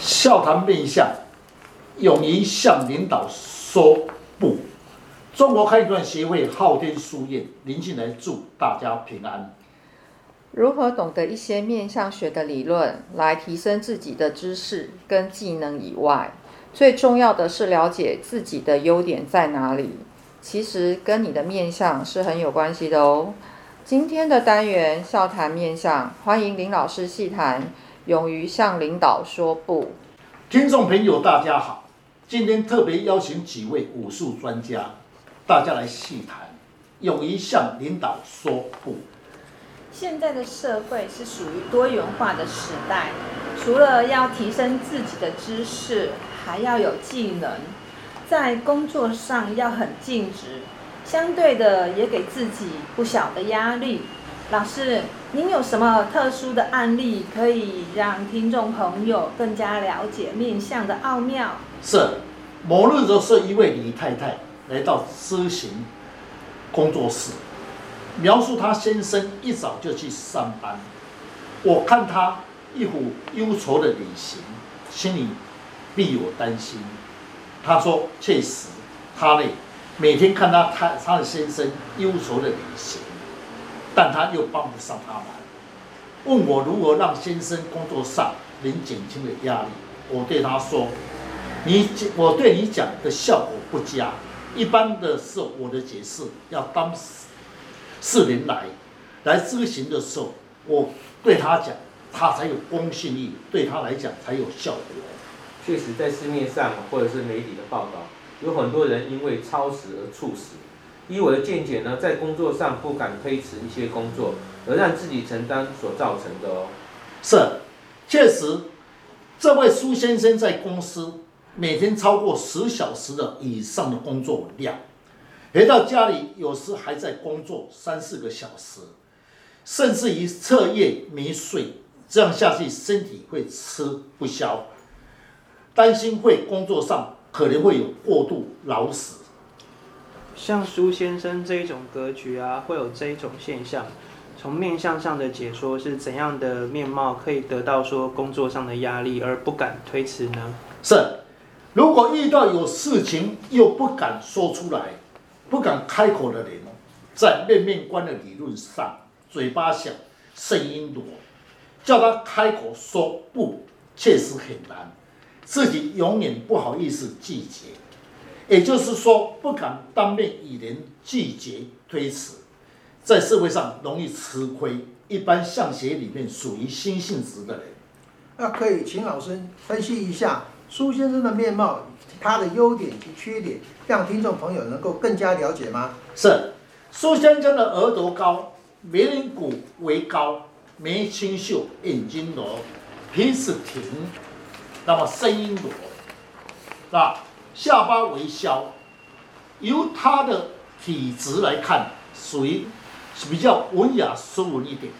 笑谈面相，勇于向领导说不。中国开断协会昊天书院林进来祝大家平安。如何懂得一些面相学的理论来提升自己的知识跟技能以外，最重要的是了解自己的优点在哪里。其实跟你的面相是很有关系的哦。今天的单元笑谈面相，欢迎林老师细谈，勇于向领导说不。听众朋友大家好，今天特别邀请几位武术专家，大家来细谈，勇于向领导说不。现在的社会是属于多元化的时代，除了要提升自己的知识，还要有技能，在工作上要很尽职。相对的，也给自己不小的压力。老师，您有什么特殊的案例可以让听众朋友更加了解面相的奥妙？是，某日就是一位李太太来到咨询工作室，描述她先生一早就去上班，我看他一副忧愁的脸型，心里必有担心。她说：“确实，他累。”每天看他他他的先生忧愁的脸型，但他又帮不上他忙，问我如何让先生工作上能减轻的压力。我对他说：“你我对你讲的效果不佳，一般的是我的解释要当事人来来咨询的时候，我对他讲，他才有公信力，对他来讲才有效果。”确实，在市面上或者是媒体的报道。有很多人因为超时而猝死。以我的见解呢，在工作上不敢推迟一些工作，而让自己承担所造成的哦。是，确实，这位苏先生在公司每天超过十小时的以上的工作量，回到家里有时还在工作三四个小时，甚至于彻夜没睡，这样下去身体会吃不消，担心会工作上。可能会有过度劳死，像苏先生这一种格局啊，会有这一种现象。从面相上的解说是怎样的面貌可以得到说工作上的压力而不敢推辞呢？是，如果遇到有事情又不敢说出来、不敢开口的人，在面面观的理论上，嘴巴小，声音多，叫他开口说不，确实很难。自己永远不好意思拒绝，也就是说不敢当面与人拒绝推辞，在社会上容易吃亏。一般相学里面属于心性直的人，那可以请老师分析一下苏先生的面貌，他的优点及缺点，让听众朋友能够更加了解吗？是，苏先生的额头高，眉棱骨为高，眉清秀，眼睛柔，鼻子挺。那么声音弱，那下巴微削，由他的体质来看，属于比较文雅斯文一点，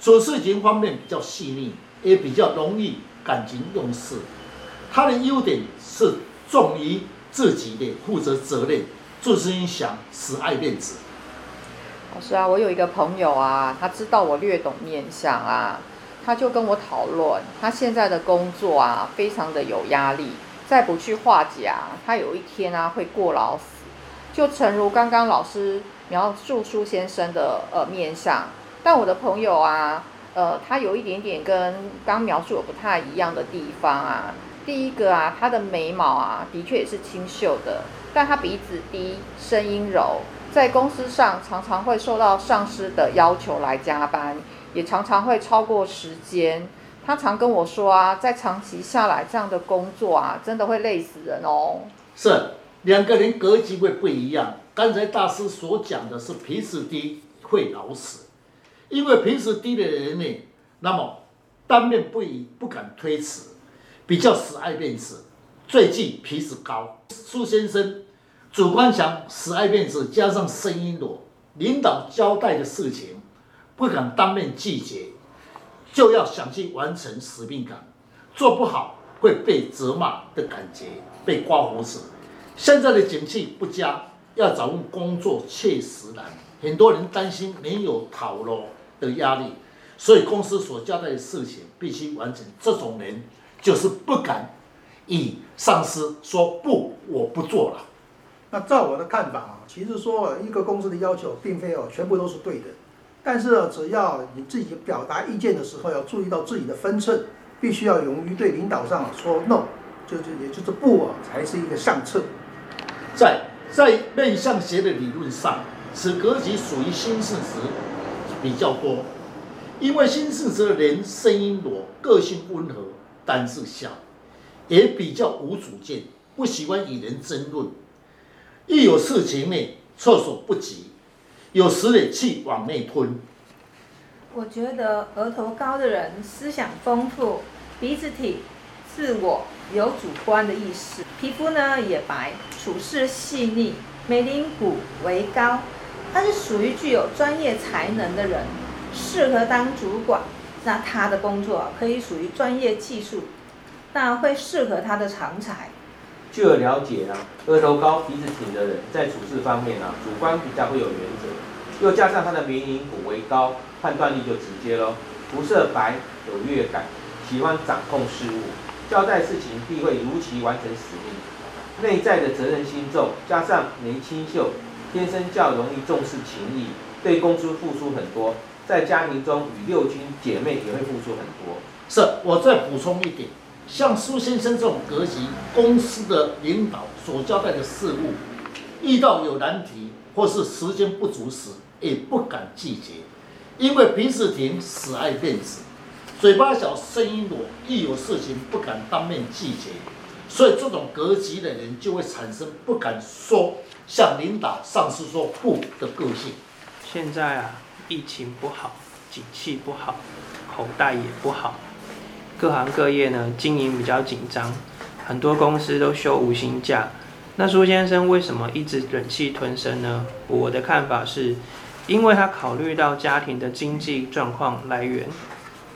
做事情方面比较细腻，也比较容易感情用事。他的优点是重于自己的负责责任，做事情想死爱面子。老师啊，我有一个朋友啊，他知道我略懂面相啊。他就跟我讨论，他现在的工作啊，非常的有压力，再不去化解，他有一天啊会过劳死。就诚如刚刚老师描述苏先生的呃面相，但我的朋友啊，呃，他有一点点跟刚描述的不太一样的地方啊。第一个啊，他的眉毛啊，的确也是清秀的，但他鼻子低，声音柔，在公司上常常会受到上司的要求来加班。也常常会超过时间，他常跟我说啊，在长期下来这样的工作啊，真的会累死人哦。是两个人格局会不一样。刚才大师所讲的是鼻子低会老死，因为鼻子低的人呢，那么当面不以不敢推辞，比较死爱面子，最忌鼻子高。苏先生主观想死爱面子，加上声音弱，领导交代的事情。不敢当面拒绝，就要想去完成使命感，做不好会被责骂的感觉，被刮胡子。现在的景气不佳，要找份工作确实难。很多人担心没有讨路的压力，所以公司所交代的事情必须完成。这种人就是不敢以上司说不，我不做了。那照我的看法啊，其实说一个公司的要求并非哦全部都是对的，但是只要你自己表达意见的时候要注意到自己的分寸，必须要勇于对领导上说 no，就就也就是不啊，才是一个上策。在在面向学的理论上，此格局属于心性质比较多，因为心性质的人声音弱，个性温和，胆子小，也比较无主见，不喜欢与人争论。一有事情呢，措手不及，有时呢气往内吞。我觉得额头高的人思想丰富，鼻子挺，自我有主观的意识，皮肤呢也白，处事细腻，眉棱骨为高，他是属于具有专业才能的人，适合当主管。那他的工作可以属于专业技术，那会适合他的长才。据我了解啊，额头高、鼻子挺的人，在处事方面啊，主观比较会有原则，又加上他的眉棱骨为高，判断力就直接喽。肤色白，有乐感，喜欢掌控事物，交代事情必会如期完成使命。内在的责任心重，加上眉清秀，天生较容易重视情谊，对公司付出很多，在家庭中与六亲姐妹也会付出很多。是，我再补充一点。像苏先生这种格局，公司的领导所交代的事务，遇到有难题或是时间不足时，也不敢拒绝，因为鼻子挺，死爱面子，嘴巴小，声音弱，一有事情不敢当面拒绝，所以这种格局的人就会产生不敢说向领导、上司说不的个性。现在啊，疫情不好，景气不好，口袋也不好。各行各业呢，经营比较紧张，很多公司都休五薪假。那苏先生为什么一直忍气吞声呢？我的看法是，因为他考虑到家庭的经济状况来源。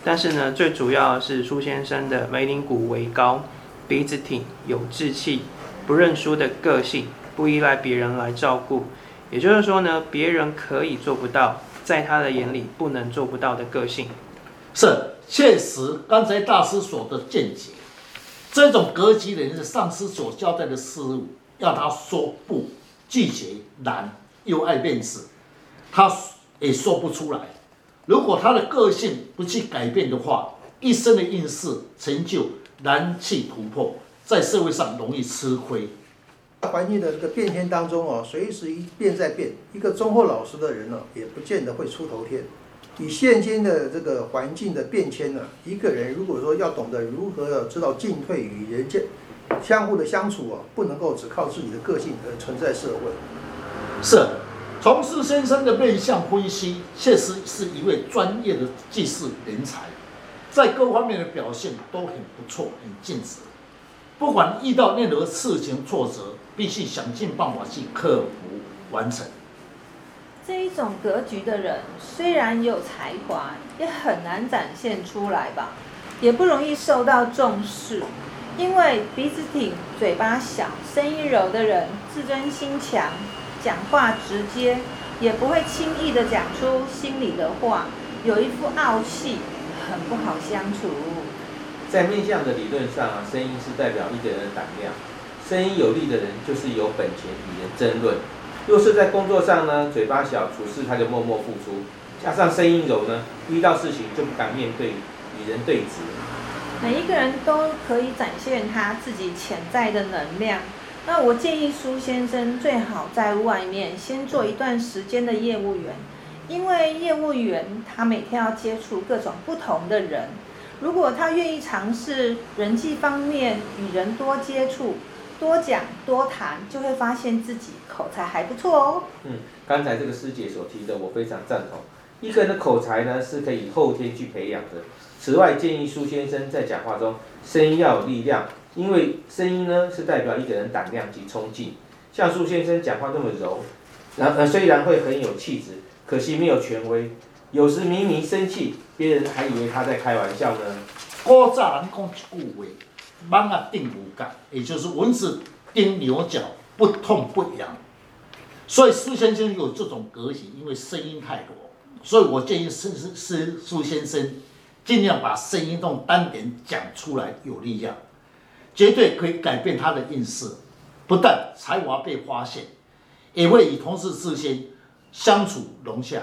但是呢，最主要是苏先生的眉棱骨为高，鼻子挺，有志气，不认输的个性，不依赖别人来照顾。也就是说呢，别人可以做不到，在他的眼里不能做不到的个性。是。确实，刚才大师所的见解，这种格局的人是上司所交代的事物，要他说不，拒绝难，又爱面子，他也说不出来。如果他的个性不去改变的话，一生的运势成就难去突破，在社会上容易吃亏。环境的这个变迁当中哦，随时一变再变，一个忠厚老实的人呢，也不见得会出头天。以现今的这个环境的变迁呢，一个人如果说要懂得如何要知道进退与人间相互的相处啊，不能够只靠自己的个性而存在社会。是，从事先生的面相分析，确实是一位专业的技术人才，在各方面的表现都很不错，很尽职。不管遇到任何事情挫折，必须想尽办法去克服完成。这一种格局的人，虽然有才华，也很难展现出来吧，也不容易受到重视。因为鼻子挺、嘴巴小、声音柔的人，自尊心强，讲话直接，也不会轻易的讲出心里的话，有一副傲气，很不好相处。在面相的理论上啊，声音是代表一个人的胆量，声音有力的人就是有本钱与人争论。若是在工作上呢，嘴巴小，处事他就默默付出，加上声音柔呢，遇到事情就不敢面对与人对质。每一个人都可以展现他自己潜在的能量。那我建议苏先生最好在外面先做一段时间的业务员，因为业务员他每天要接触各种不同的人，如果他愿意尝试人际方面与人多接触。多讲多谈，就会发现自己口才还不错哦。嗯，刚才这个师姐所提的，我非常赞同。一个人的口才呢，是可以后天去培养的。此外，建议苏先生在讲话中声音要有力量，因为声音呢是代表一个人胆量及冲劲。像苏先生讲话那么柔，然呃虽然会很有气质，可惜没有权威。有时明明生气，别人还以为他在开玩笑呢。古早人讲一句话。蚊啊叮牛角，也就是蚊子叮牛角不痛不痒。所以苏先生有这种格局，因为声音太多，所以我建议是是苏先生尽量把生意中单点讲出来，有力量，绝对可以改变他的运势。不但才华被发现，也会与同事之间相处融洽。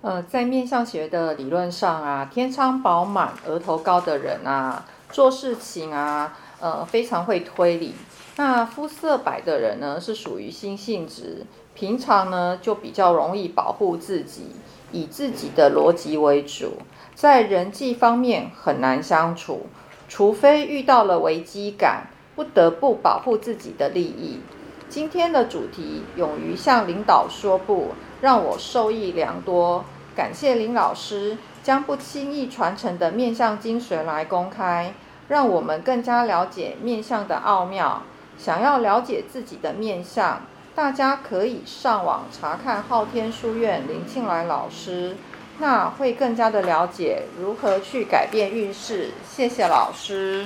呃，在面相学的理论上啊，天仓饱满、额头高的人啊，做事情啊，呃，非常会推理。那肤色白的人呢，是属于心性质，平常呢就比较容易保护自己，以自己的逻辑为主，在人际方面很难相处，除非遇到了危机感，不得不保护自己的利益。今天的主题，勇于向领导说不。让我受益良多，感谢林老师将不轻易传承的面相精髓来公开，让我们更加了解面相的奥妙。想要了解自己的面相，大家可以上网查看昊天书院林庆来老师，那会更加的了解如何去改变运势。谢谢老师。